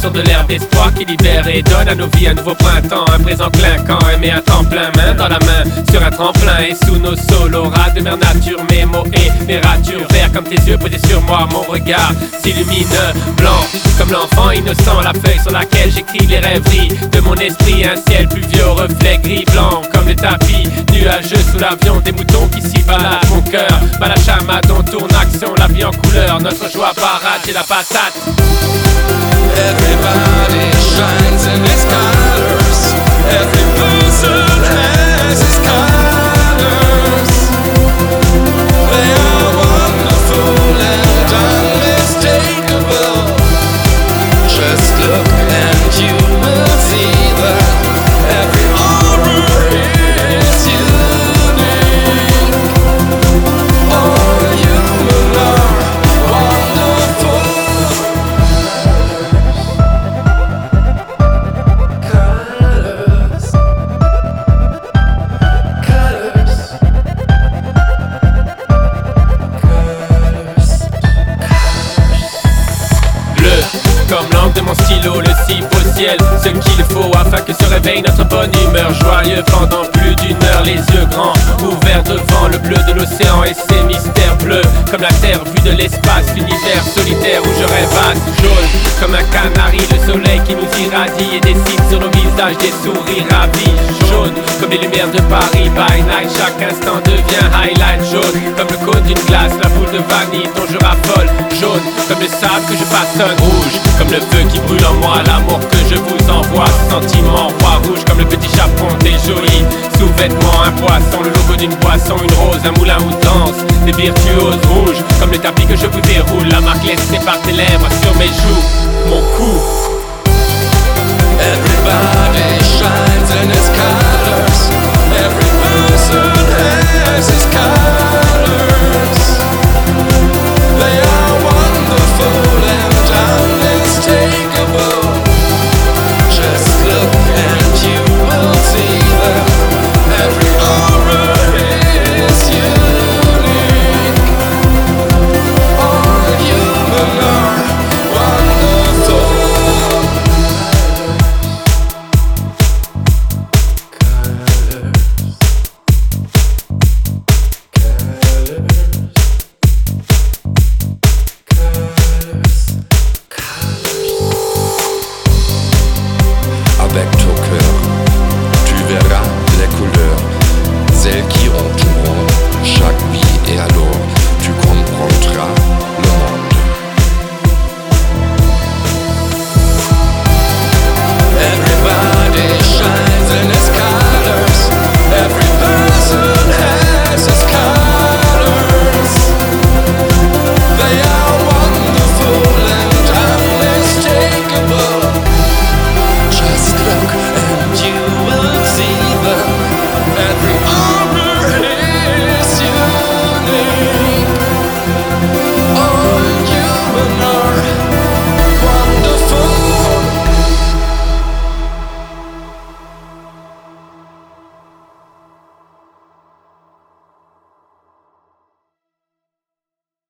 sur de l'herbe d'espoir qui libère et donne à nos vies un nouveau printemps, un présent clinquant, aimé à temps plein, main dans la main, sur un tremplin et sous nos solos, de mer nature, mes mots et mes ratures, vert comme tes yeux posés sur moi, mon regard s'illumine. Blanc, comme l'enfant innocent, la feuille sur laquelle j'écris les rêveries de mon esprit, un ciel pluvieux reflet gris blanc, comme le tapis, nuageux sous l'avion, des moutons qui s'y baladent, mon cœur, balachama dont tourne action, la vie en couleur, notre joie parade, c'est la patate. Everybody shines in its colors. Every ce qu'il faut afin que se réveille notre bonne humeur. Joyeux pendant plus d'une heure, les yeux grands, ouverts devant le bleu de l'océan et ses mystères bleus, comme la terre vue de l'espace, l'univers solitaire où je rêvasse. Jaune, comme un canari, le soleil qui nous irradie et dessine sur nos visages des sourires ravis. Jaune, comme les lumières de Paris, by night, chaque instant devient highlight. Jaune, comme le cône d'une glace, la boule de vanille dont je raffole. Comme le sable que je façonne. Rouge, comme le feu qui brûle en moi, l'amour que je vous envoie. Sentiment roi rouge, comme le petit chaperon des jolis sous-vêtements. Un poisson, le logo d'une boisson, une rose, un moulin où danse. Des virtuoses rouges, comme le tapis que je vous déroule. La marque laissée par tes lèvres sur mes joues. Mon cou. Everybody shines in